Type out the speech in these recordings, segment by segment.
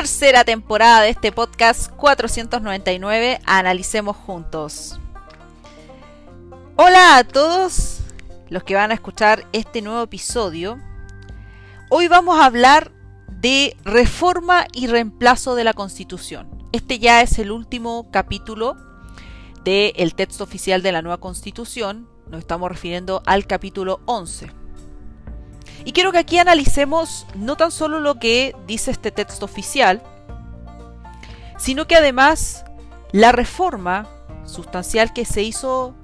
tercera temporada de este podcast 499, Analicemos Juntos. Hola a todos los que van a escuchar este nuevo episodio. Hoy vamos a hablar de reforma y reemplazo de la Constitución. Este ya es el último capítulo del texto oficial de la nueva Constitución. Nos estamos refiriendo al capítulo 11. Y quiero que aquí analicemos no tan solo lo que dice este texto oficial, sino que además la reforma sustancial que se hizo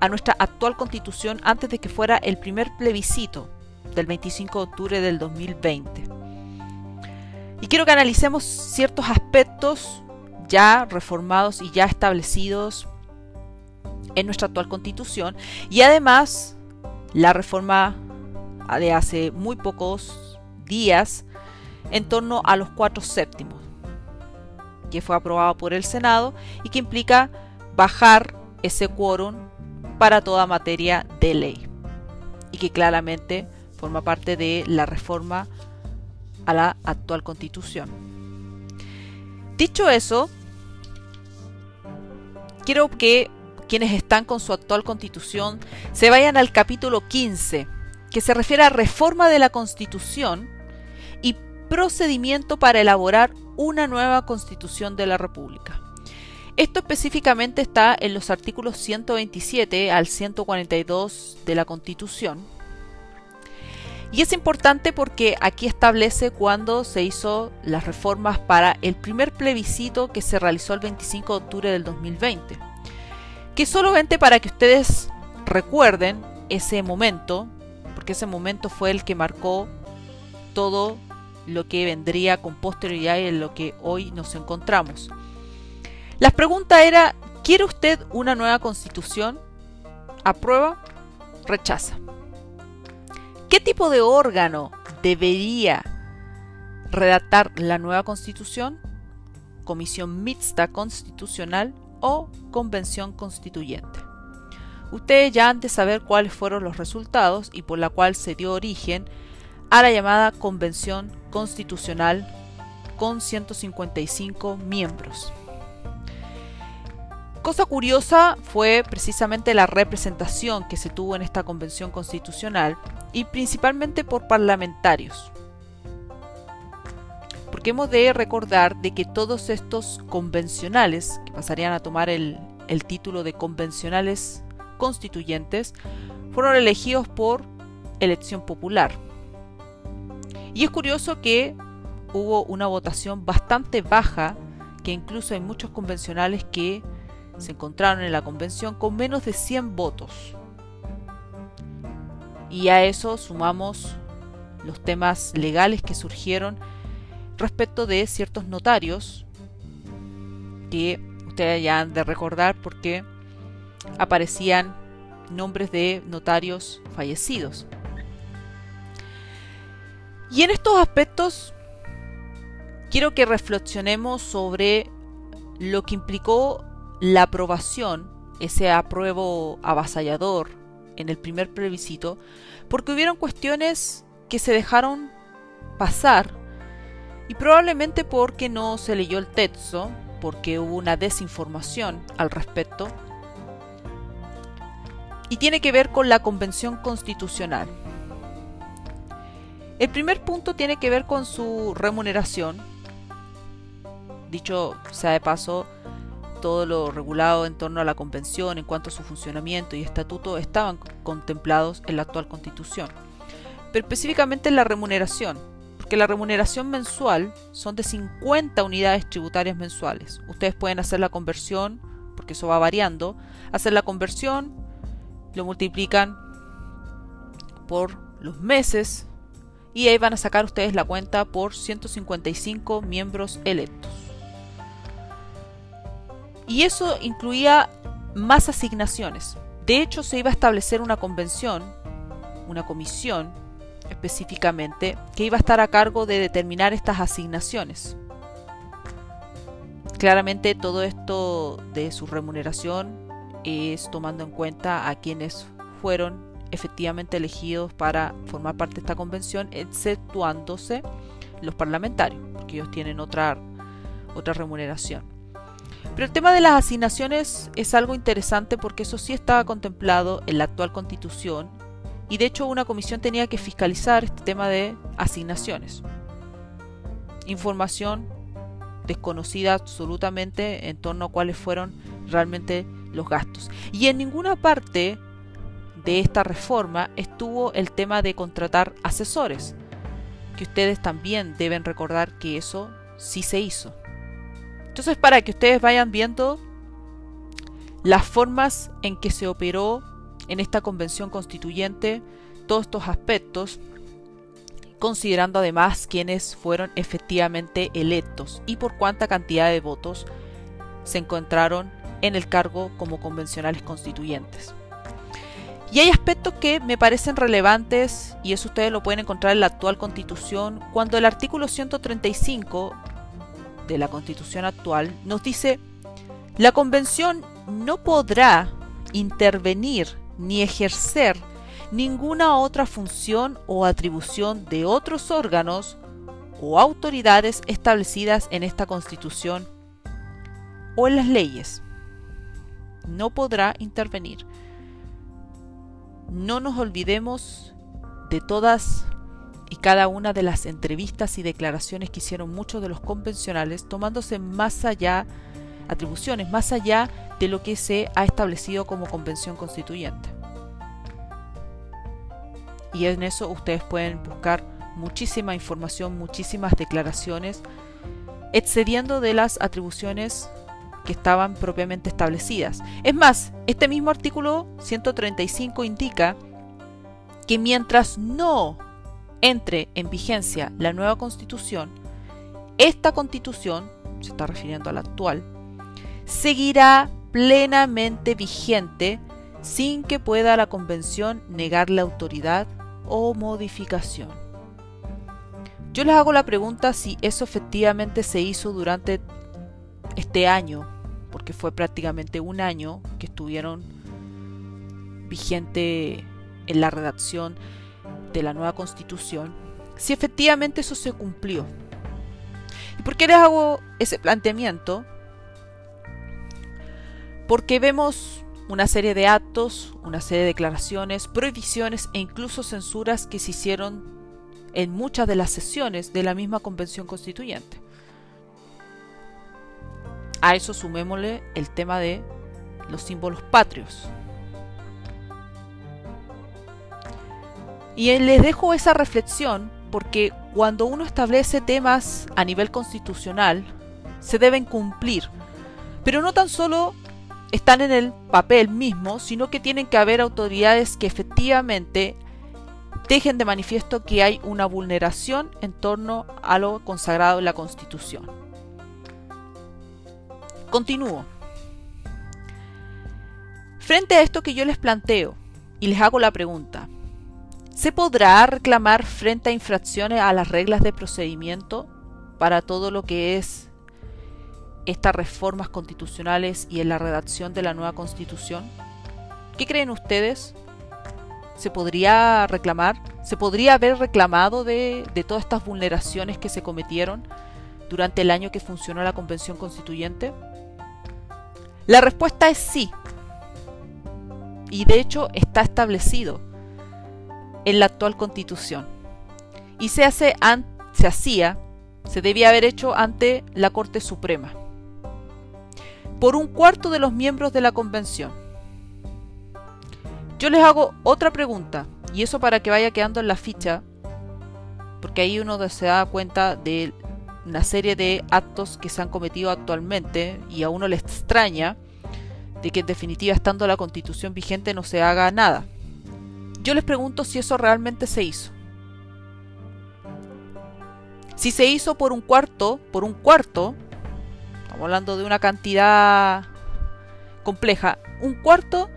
a nuestra actual constitución antes de que fuera el primer plebiscito del 25 de octubre del 2020. Y quiero que analicemos ciertos aspectos ya reformados y ya establecidos en nuestra actual constitución y además la reforma de hace muy pocos días en torno a los cuatro séptimos, que fue aprobado por el Senado y que implica bajar ese quórum para toda materia de ley y que claramente forma parte de la reforma a la actual constitución. Dicho eso, quiero que quienes están con su actual constitución se vayan al capítulo 15 que se refiere a reforma de la Constitución y procedimiento para elaborar una nueva Constitución de la República. Esto específicamente está en los artículos 127 al 142 de la Constitución. Y es importante porque aquí establece cuándo se hizo las reformas para el primer plebiscito que se realizó el 25 de octubre del 2020. Que solamente para que ustedes recuerden ese momento, porque ese momento fue el que marcó todo lo que vendría con posterioridad y en lo que hoy nos encontramos. La pregunta era, ¿quiere usted una nueva constitución? ¿Aprueba? ¿Rechaza? ¿Qué tipo de órgano debería redactar la nueva constitución? ¿Comisión mixta constitucional o convención constituyente? Ustedes ya han de saber cuáles fueron los resultados y por la cual se dio origen a la llamada Convención Constitucional con 155 miembros. Cosa curiosa fue precisamente la representación que se tuvo en esta convención constitucional y principalmente por parlamentarios. Porque hemos de recordar de que todos estos convencionales, que pasarían a tomar el, el título de convencionales constituyentes fueron elegidos por elección popular. Y es curioso que hubo una votación bastante baja, que incluso hay muchos convencionales que se encontraron en la convención con menos de 100 votos. Y a eso sumamos los temas legales que surgieron respecto de ciertos notarios que ustedes ya han de recordar porque aparecían nombres de notarios fallecidos. Y en estos aspectos quiero que reflexionemos sobre lo que implicó la aprobación, ese apruebo avasallador en el primer plebiscito, porque hubieron cuestiones que se dejaron pasar y probablemente porque no se leyó el texto, porque hubo una desinformación al respecto y tiene que ver con la Convención Constitucional. El primer punto tiene que ver con su remuneración. Dicho sea de paso, todo lo regulado en torno a la convención en cuanto a su funcionamiento y estatuto estaban contemplados en la actual constitución. Pero específicamente en la remuneración, porque la remuneración mensual son de 50 unidades tributarias mensuales. Ustedes pueden hacer la conversión, porque eso va variando, hacer la conversión lo multiplican por los meses y ahí van a sacar ustedes la cuenta por 155 miembros electos. Y eso incluía más asignaciones. De hecho, se iba a establecer una convención, una comisión específicamente, que iba a estar a cargo de determinar estas asignaciones. Claramente todo esto de su remuneración es tomando en cuenta a quienes fueron efectivamente elegidos para formar parte de esta convención, exceptuándose los parlamentarios, porque ellos tienen otra, otra remuneración. Pero el tema de las asignaciones es algo interesante porque eso sí estaba contemplado en la actual constitución y de hecho una comisión tenía que fiscalizar este tema de asignaciones. Información desconocida absolutamente en torno a cuáles fueron realmente los gastos. Y en ninguna parte de esta reforma estuvo el tema de contratar asesores, que ustedes también deben recordar que eso sí se hizo. Entonces, para que ustedes vayan viendo las formas en que se operó en esta convención constituyente todos estos aspectos, considerando además quienes fueron efectivamente electos y por cuánta cantidad de votos se encontraron en el cargo como convencionales constituyentes. Y hay aspectos que me parecen relevantes, y eso ustedes lo pueden encontrar en la actual constitución, cuando el artículo 135 de la constitución actual nos dice, la convención no podrá intervenir ni ejercer ninguna otra función o atribución de otros órganos o autoridades establecidas en esta constitución o en las leyes. No podrá intervenir. No nos olvidemos de todas y cada una de las entrevistas y declaraciones que hicieron muchos de los convencionales tomándose más allá atribuciones, más allá de lo que se ha establecido como convención constituyente. Y en eso ustedes pueden buscar muchísima información, muchísimas declaraciones, excediendo de las atribuciones que estaban propiamente establecidas. Es más, este mismo artículo 135 indica que mientras no entre en vigencia la nueva constitución, esta constitución, se está refiriendo a la actual, seguirá plenamente vigente sin que pueda la convención negar la autoridad o modificación. Yo les hago la pregunta si eso efectivamente se hizo durante este año, porque fue prácticamente un año que estuvieron vigente en la redacción de la nueva constitución, si efectivamente eso se cumplió. ¿Y por qué les hago ese planteamiento? Porque vemos una serie de actos, una serie de declaraciones, prohibiciones e incluso censuras que se hicieron en muchas de las sesiones de la misma convención constituyente. A eso sumémosle el tema de los símbolos patrios. Y les dejo esa reflexión porque cuando uno establece temas a nivel constitucional, se deben cumplir. Pero no tan solo están en el papel mismo, sino que tienen que haber autoridades que efectivamente dejen de manifiesto que hay una vulneración en torno a lo consagrado en la Constitución. Continúo. Frente a esto que yo les planteo y les hago la pregunta, ¿se podrá reclamar frente a infracciones a las reglas de procedimiento para todo lo que es estas reformas constitucionales y en la redacción de la nueva constitución? ¿Qué creen ustedes? ¿Se podría reclamar? ¿Se podría haber reclamado de, todas estas vulneraciones que se cometieron durante el año que funcionó la Convención Constituyente? La respuesta es sí. Y de hecho está establecido en la actual Constitución. Y se, hace, se hacía, se debía haber hecho ante la Corte Suprema por un cuarto de los miembros de la convención. Yo les hago otra pregunta, y eso para que vaya quedando en la ficha, porque ahí uno se da cuenta de una serie de actos que se han cometido actualmente y a uno le extraña de que en definitiva estando la constitución vigente no se haga nada. Yo les pregunto si eso realmente se hizo. Si se hizo por un cuarto, por un cuarto, Estamos hablando de una cantidad compleja. Un cuarto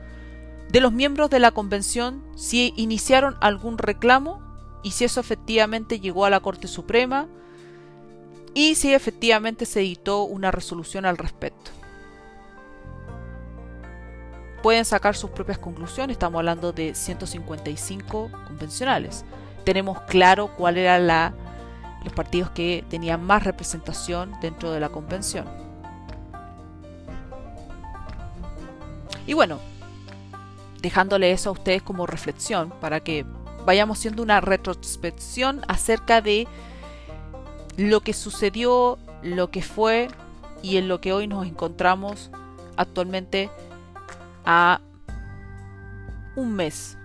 de los miembros de la convención si iniciaron algún reclamo y si eso efectivamente llegó a la Corte Suprema y si efectivamente se editó una resolución al respecto. Pueden sacar sus propias conclusiones, estamos hablando de 155 convencionales. Tenemos claro cuál era la los partidos que tenían más representación dentro de la convención. Y bueno, dejándole eso a ustedes como reflexión para que vayamos haciendo una retrospección acerca de lo que sucedió, lo que fue y en lo que hoy nos encontramos actualmente a un mes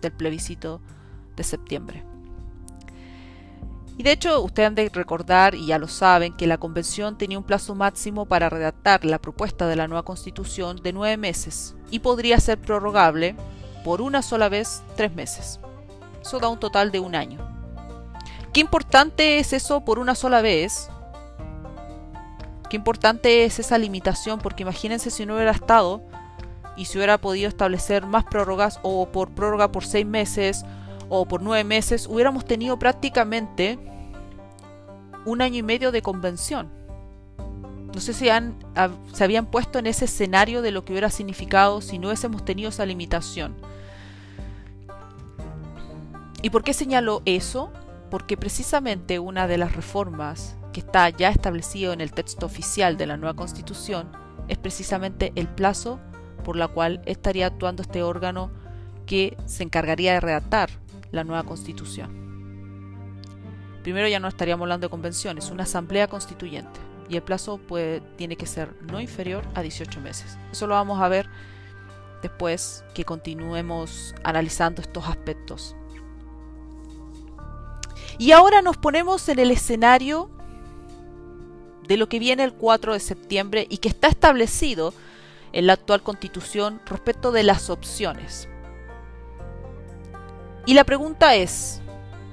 del plebiscito de septiembre. Y de hecho, ustedes han de recordar, y ya lo saben, que la convención tenía un plazo máximo para redactar la propuesta de la nueva constitución de nueve meses y podría ser prorrogable por una sola vez tres meses. Eso da un total de un año. Qué importante es eso por una sola vez. Qué importante es esa limitación, porque imagínense si no hubiera estado y si hubiera podido establecer más prórrogas o por prórroga por seis meses o por nueve meses, hubiéramos tenido prácticamente un año y medio de convención. No sé si se habían puesto en ese escenario de lo que hubiera significado si no hubiésemos tenido esa limitación. ¿Y por qué señalo eso? Porque precisamente una de las reformas que está ya establecido en el texto oficial de la nueva constitución es precisamente el plazo por la cual estaría actuando este órgano que se encargaría de redactar la nueva constitución primero ya no estaríamos hablando de convenciones, una asamblea constituyente. Y el plazo tiene que ser no inferior a 18 meses. Eso lo vamos a ver después que continuemos analizando estos aspectos. Y ahora nos ponemos en el escenario de lo que viene el 4 de septiembre y que está establecido en la actual constitución respecto de las opciones. Y la pregunta es,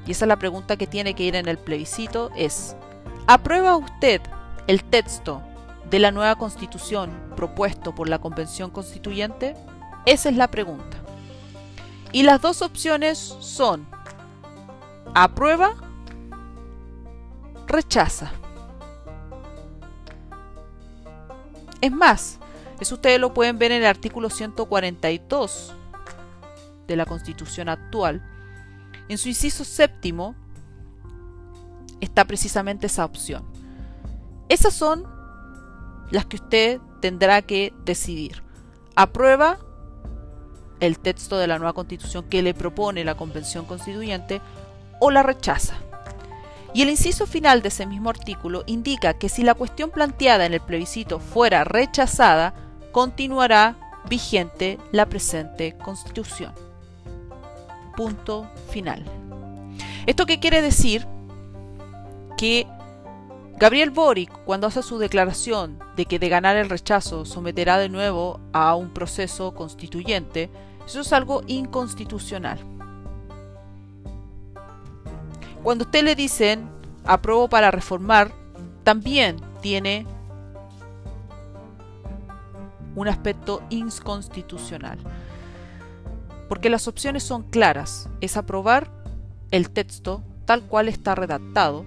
y esa es la pregunta que tiene que ir en el plebiscito, es, ¿aprueba usted el texto de la nueva constitución propuesto por la Convención Constituyente? Esa es la pregunta. Y las dos opciones son aprueba, rechaza. Es más, eso ustedes lo pueden ver en el artículo 142 de la Constitución actual, en su inciso séptimo está precisamente esa opción. Esas son las que usted tendrá que decidir. ¿Aprueba el texto de la nueva constitución que le propone la Convención Constituyente o la rechaza? Y el inciso final de ese mismo artículo indica que si la cuestión planteada en el plebiscito fuera rechazada, continuará vigente la presente constitución punto final. ¿Esto qué quiere decir? Que Gabriel Boric, cuando hace su declaración de que de ganar el rechazo someterá de nuevo a un proceso constituyente, eso es algo inconstitucional. Cuando usted le dicen apruebo para reformar, también tiene un aspecto inconstitucional porque las opciones son claras, es aprobar el texto tal cual está redactado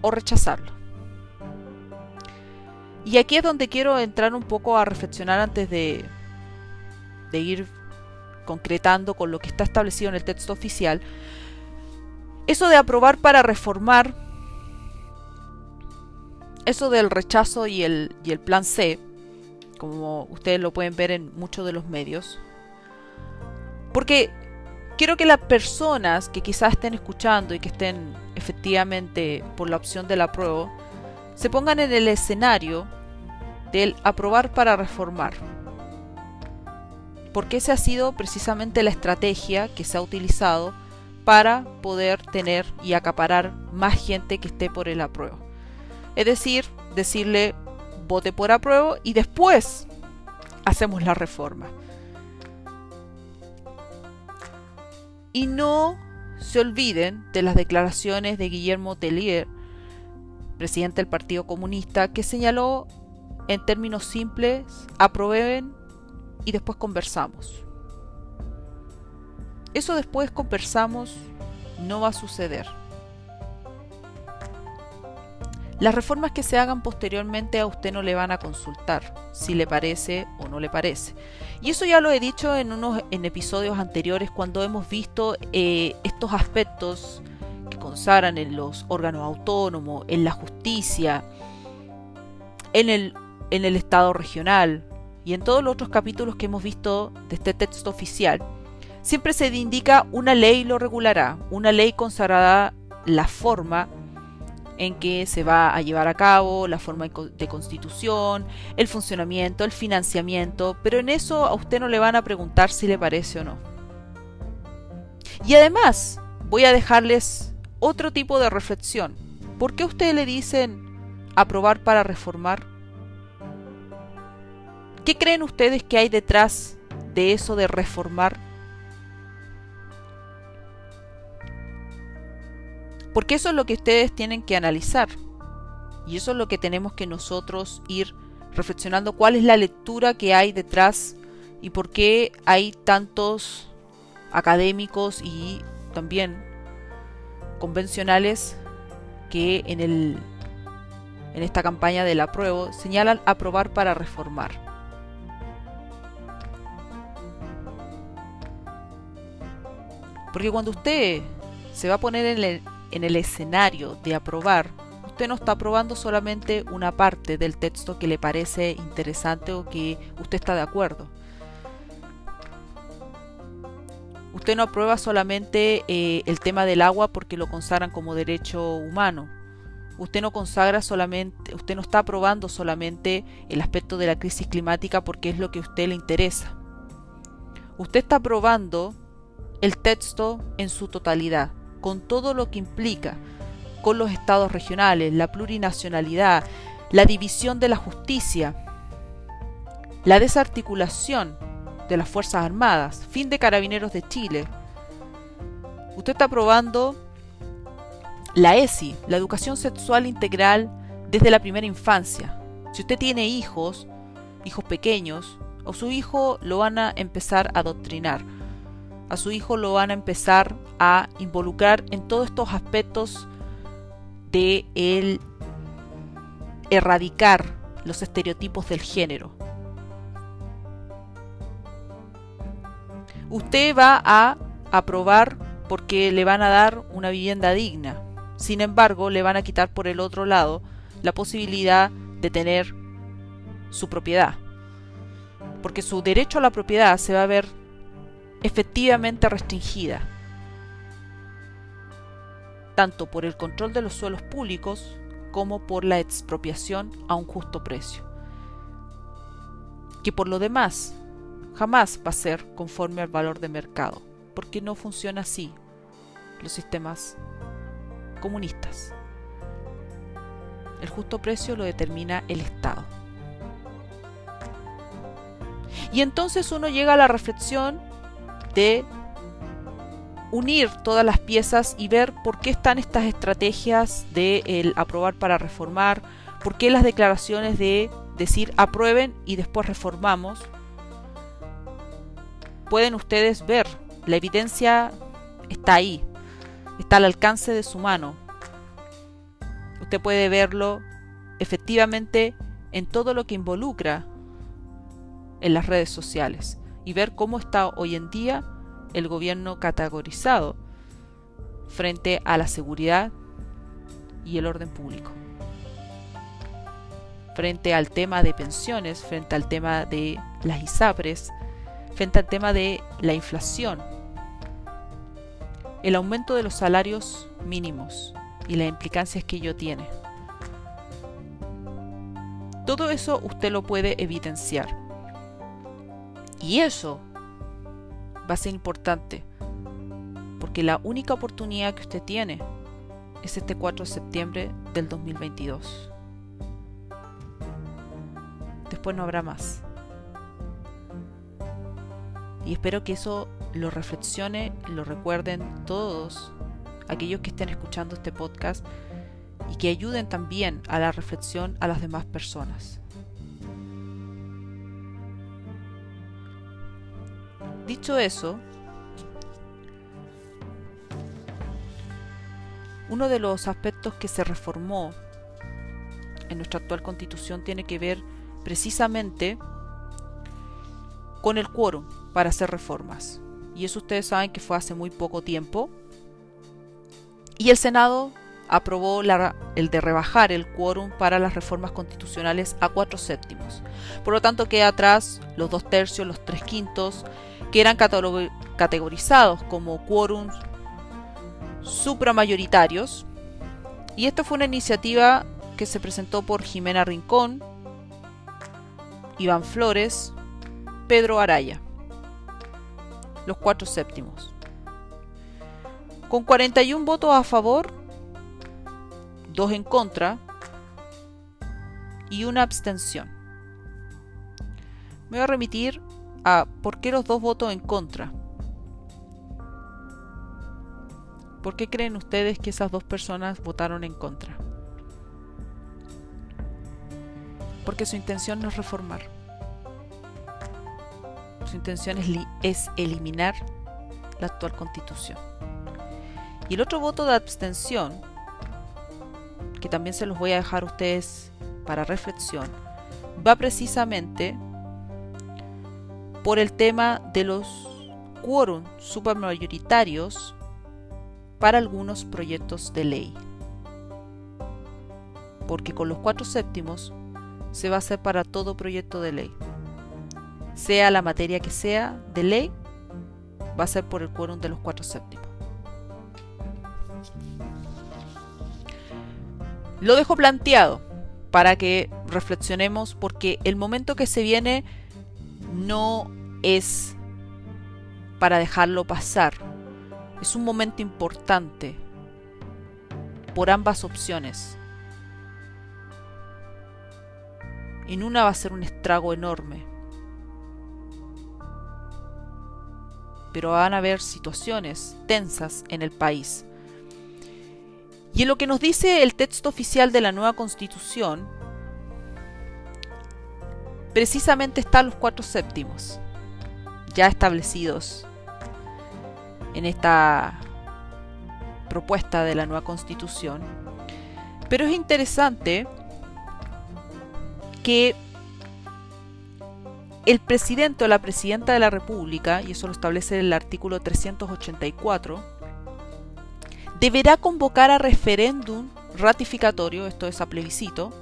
o rechazarlo. Y aquí es donde quiero entrar un poco a reflexionar antes de, de ir concretando con lo que está establecido en el texto oficial. Eso de aprobar para reformar, eso del rechazo y el, y el plan C, como ustedes lo pueden ver en muchos de los medios, porque quiero que las personas que quizás estén escuchando y que estén efectivamente por la opción del apruebo, se pongan en el escenario del aprobar para reformar. Porque esa ha sido precisamente la estrategia que se ha utilizado para poder tener y acaparar más gente que esté por el apruebo. Es decir, decirle vote por apruebo y después hacemos la reforma. Y no se olviden de las declaraciones de Guillermo Tellier, presidente del Partido Comunista, que señaló en términos simples, aprueben y después conversamos. Eso después conversamos no va a suceder. Las reformas que se hagan posteriormente a usted no le van a consultar si le parece o no le parece. Y eso ya lo he dicho en unos en episodios anteriores cuando hemos visto eh, estos aspectos que consagran en los órganos autónomos, en la justicia, en el, en el Estado regional y en todos los otros capítulos que hemos visto de este texto oficial, siempre se indica una ley lo regulará, una ley consagrará la forma en que se va a llevar a cabo, la forma de constitución, el funcionamiento, el financiamiento, pero en eso a usted no le van a preguntar si le parece o no. Y además, voy a dejarles otro tipo de reflexión. ¿Por qué a usted le dicen aprobar para reformar? ¿Qué creen ustedes que hay detrás de eso de reformar? Porque eso es lo que ustedes tienen que analizar. Y eso es lo que tenemos que nosotros ir reflexionando cuál es la lectura que hay detrás y por qué hay tantos académicos y también convencionales que en el en esta campaña del apruebo señalan aprobar para reformar. Porque cuando usted se va a poner en el, en el escenario de aprobar, usted no está aprobando solamente una parte del texto que le parece interesante o que usted está de acuerdo. Usted no aprueba solamente eh, el tema del agua porque lo consagran como derecho humano. Usted no consagra solamente, usted no está aprobando solamente el aspecto de la crisis climática porque es lo que a usted le interesa. Usted está aprobando el texto en su totalidad con todo lo que implica, con los estados regionales, la plurinacionalidad, la división de la justicia, la desarticulación de las Fuerzas Armadas, fin de Carabineros de Chile. Usted está aprobando la ESI, la educación sexual integral desde la primera infancia. Si usted tiene hijos, hijos pequeños, o su hijo lo van a empezar a adoctrinar a su hijo lo van a empezar a involucrar en todos estos aspectos de el erradicar los estereotipos del género. Usted va a aprobar porque le van a dar una vivienda digna. Sin embargo, le van a quitar por el otro lado la posibilidad de tener su propiedad. Porque su derecho a la propiedad se va a ver efectivamente restringida, tanto por el control de los suelos públicos como por la expropiación a un justo precio, que por lo demás jamás va a ser conforme al valor de mercado, porque no funciona así los sistemas comunistas. El justo precio lo determina el Estado. Y entonces uno llega a la reflexión de unir todas las piezas y ver por qué están estas estrategias de el aprobar para reformar, por qué las declaraciones de decir aprueben y después reformamos. Pueden ustedes ver, la evidencia está ahí, está al alcance de su mano. Usted puede verlo efectivamente en todo lo que involucra en las redes sociales y ver cómo está hoy en día el gobierno categorizado frente a la seguridad y el orden público. Frente al tema de pensiones, frente al tema de las ISAPRES, frente al tema de la inflación, el aumento de los salarios mínimos y las implicancias que ello tiene. Todo eso usted lo puede evidenciar. Y eso va a ser importante, porque la única oportunidad que usted tiene es este 4 de septiembre del 2022. Después no habrá más. Y espero que eso lo reflexione, lo recuerden todos aquellos que estén escuchando este podcast y que ayuden también a la reflexión a las demás personas. Dicho eso, uno de los aspectos que se reformó en nuestra actual constitución tiene que ver precisamente con el quórum para hacer reformas. Y eso ustedes saben que fue hace muy poco tiempo. y el Senado aprobó el de rebajar el quórum para las reformas constitucionales a cuatro séptimos. Por lo tanto, queda atrás los dos tercios, los tres quintos, que eran categorizados como quórums supramayoritarios. Y esta fue una iniciativa que se presentó por Jimena Rincón, Iván Flores, Pedro Araya, los cuatro séptimos. Con 41 votos a favor, 2 en contra y una abstención. Me voy a remitir a por qué los dos votos en contra. ¿Por qué creen ustedes que esas dos personas votaron en contra? Porque su intención no es reformar. Su intención es, es eliminar la actual constitución. Y el otro voto de abstención, que también se los voy a dejar a ustedes para reflexión, va precisamente por el tema de los quórum supermayoritarios para algunos proyectos de ley. Porque con los cuatro séptimos se va a hacer para todo proyecto de ley. Sea la materia que sea de ley, va a ser por el quórum de los cuatro séptimos. Lo dejo planteado para que reflexionemos porque el momento que se viene no es para dejarlo pasar, es un momento importante por ambas opciones. En una va a ser un estrago enorme. Pero van a haber situaciones tensas en el país. Y en lo que nos dice el texto oficial de la nueva constitución, precisamente están los cuatro séptimos ya establecidos en esta propuesta de la nueva constitución. Pero es interesante que el presidente o la presidenta de la República, y eso lo establece el artículo 384, deberá convocar a referéndum ratificatorio, esto es a plebiscito,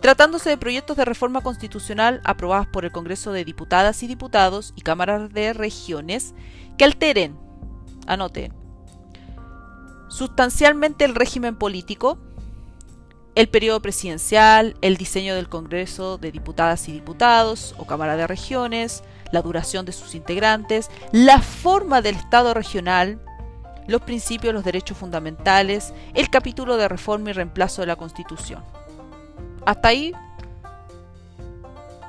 tratándose de proyectos de reforma constitucional aprobados por el Congreso de Diputadas y Diputados y Cámaras de Regiones que alteren, anoten, sustancialmente el régimen político, el periodo presidencial, el diseño del Congreso de Diputadas y Diputados o Cámara de Regiones, la duración de sus integrantes, la forma del Estado regional, los principios, los derechos fundamentales, el capítulo de reforma y reemplazo de la Constitución. Hasta ahí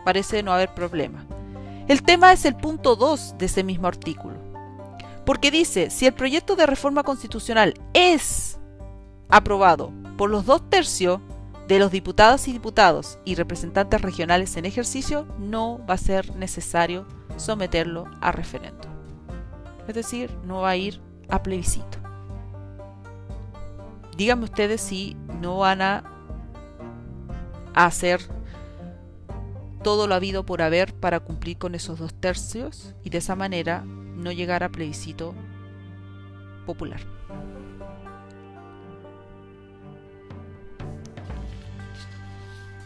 parece no haber problema. El tema es el punto 2 de ese mismo artículo. Porque dice, si el proyecto de reforma constitucional es aprobado por los dos tercios de los diputados y diputados y representantes regionales en ejercicio, no va a ser necesario someterlo a referendo. Es decir, no va a ir a plebiscito. Díganme ustedes si no van a hacer todo lo habido por haber para cumplir con esos dos tercios y de esa manera no llegar a plebiscito popular.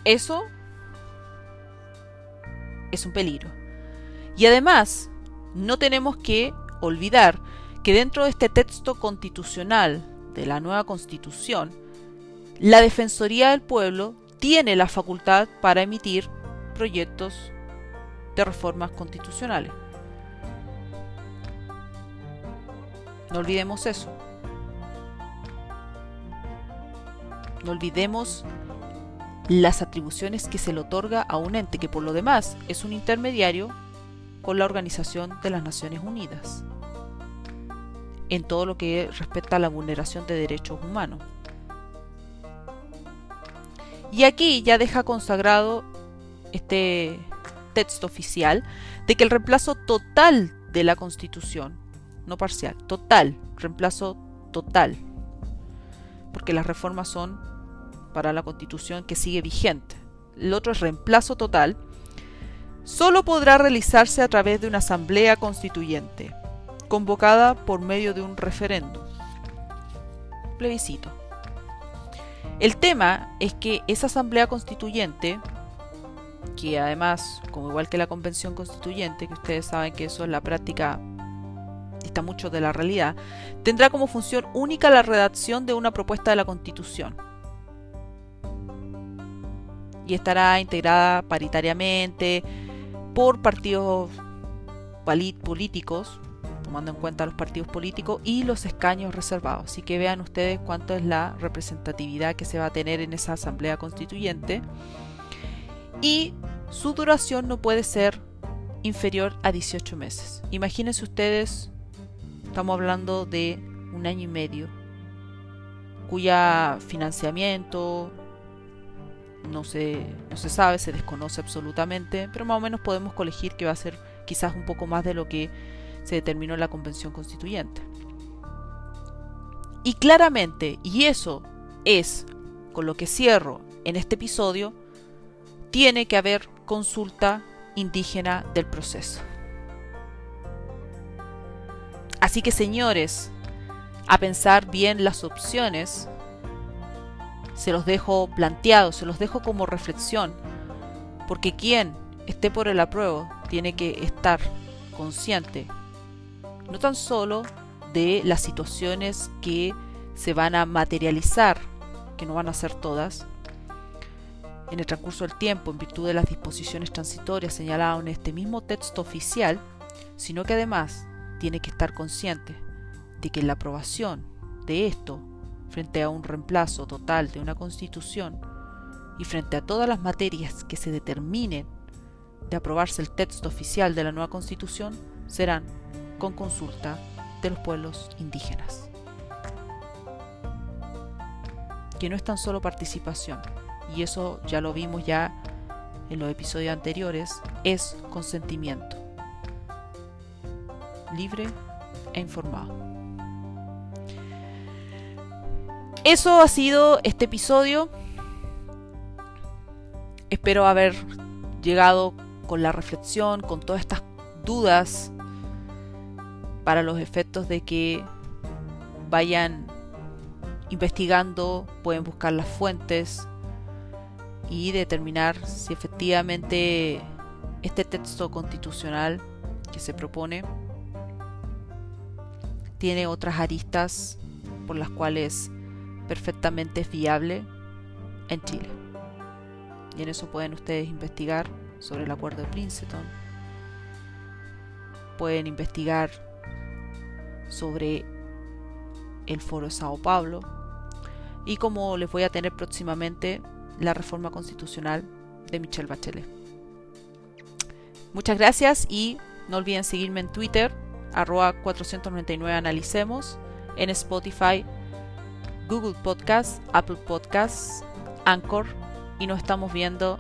Eso es un peligro. Y además, no tenemos que olvidar que dentro de este texto constitucional de la nueva constitución, la Defensoría del Pueblo tiene la facultad para emitir proyectos de reformas constitucionales. No olvidemos eso. No olvidemos las atribuciones que se le otorga a un ente que por lo demás es un intermediario con la Organización de las Naciones Unidas en todo lo que respecta a la vulneración de derechos humanos. Y aquí ya deja consagrado este texto oficial de que el reemplazo total de la Constitución, no parcial, total, reemplazo total, porque las reformas son para la Constitución que sigue vigente. El otro es reemplazo total, solo podrá realizarse a través de una asamblea constituyente convocada por medio de un referéndum. plebiscito. El tema es que esa asamblea constituyente, que además, como igual que la convención constituyente, que ustedes saben que eso en la práctica está mucho de la realidad, tendrá como función única la redacción de una propuesta de la constitución. Y estará integrada paritariamente por partidos políticos, tomando en cuenta los partidos políticos y los escaños reservados. Así que vean ustedes cuánto es la representatividad que se va a tener en esa asamblea constituyente. Y su duración no puede ser inferior a 18 meses. Imagínense ustedes, estamos hablando de un año y medio, cuya financiamiento no se, no se sabe, se desconoce absolutamente, pero más o menos podemos colegir que va a ser quizás un poco más de lo que se determinó la Convención Constituyente. Y claramente, y eso es con lo que cierro en este episodio, tiene que haber consulta indígena del proceso. Así que señores, a pensar bien las opciones, se los dejo planteados, se los dejo como reflexión, porque quien esté por el apruebo tiene que estar consciente no tan solo de las situaciones que se van a materializar, que no van a ser todas, en el transcurso del tiempo en virtud de las disposiciones transitorias señaladas en este mismo texto oficial, sino que además tiene que estar consciente de que la aprobación de esto frente a un reemplazo total de una constitución y frente a todas las materias que se determinen de aprobarse el texto oficial de la nueva constitución serán con consulta de los pueblos indígenas. Que no es tan solo participación, y eso ya lo vimos ya en los episodios anteriores, es consentimiento. Libre e informado. Eso ha sido este episodio. Espero haber llegado con la reflexión, con todas estas dudas para los efectos de que vayan investigando, pueden buscar las fuentes y determinar si efectivamente este texto constitucional que se propone tiene otras aristas por las cuales perfectamente es viable en Chile. Y en eso pueden ustedes investigar sobre el acuerdo de Princeton. Pueden investigar sobre el foro Sao Paulo y como les voy a tener próximamente la reforma constitucional de Michelle Bachelet. Muchas gracias y no olviden seguirme en Twitter, arroba 499 analicemos, en Spotify, Google Podcasts, Apple Podcasts, Anchor y nos estamos viendo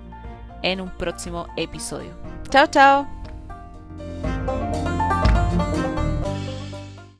en un próximo episodio. Chao, chao.